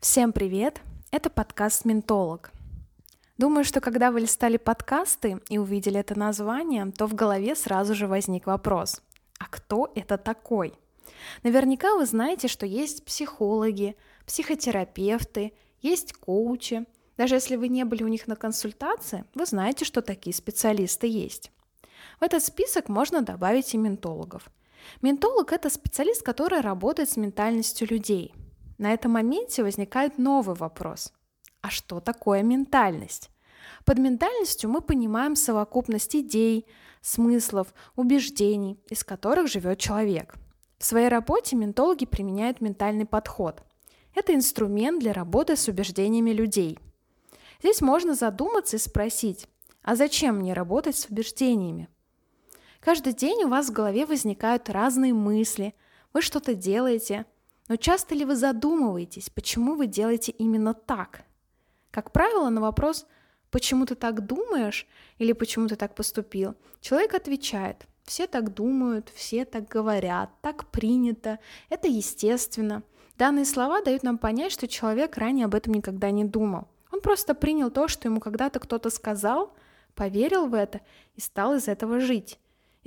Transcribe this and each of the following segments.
Всем привет! Это подкаст «Ментолог». Думаю, что когда вы листали подкасты и увидели это название, то в голове сразу же возник вопрос «А кто это такой?» Наверняка вы знаете, что есть психологи, психотерапевты, есть коучи. Даже если вы не были у них на консультации, вы знаете, что такие специалисты есть. В этот список можно добавить и ментологов. Ментолог – это специалист, который работает с ментальностью людей – на этом моменте возникает новый вопрос. А что такое ментальность? Под ментальностью мы понимаем совокупность идей, смыслов, убеждений, из которых живет человек. В своей работе ментологи применяют ментальный подход. Это инструмент для работы с убеждениями людей. Здесь можно задуматься и спросить, а зачем мне работать с убеждениями? Каждый день у вас в голове возникают разные мысли, вы что-то делаете – но часто ли вы задумываетесь, почему вы делаете именно так? Как правило, на вопрос «почему ты так думаешь?» или «почему ты так поступил?» человек отвечает «все так думают, все так говорят, так принято, это естественно». Данные слова дают нам понять, что человек ранее об этом никогда не думал. Он просто принял то, что ему когда-то кто-то сказал, поверил в это и стал из этого жить.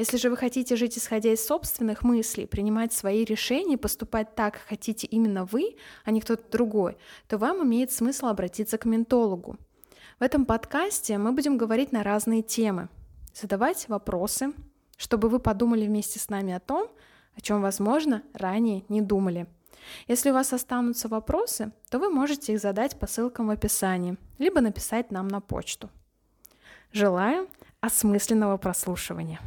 Если же вы хотите жить исходя из собственных мыслей, принимать свои решения, поступать так, как хотите именно вы, а не кто-то другой, то вам имеет смысл обратиться к ментологу. В этом подкасте мы будем говорить на разные темы, задавать вопросы, чтобы вы подумали вместе с нами о том, о чем, возможно, ранее не думали. Если у вас останутся вопросы, то вы можете их задать по ссылкам в описании, либо написать нам на почту. Желаю осмысленного прослушивания.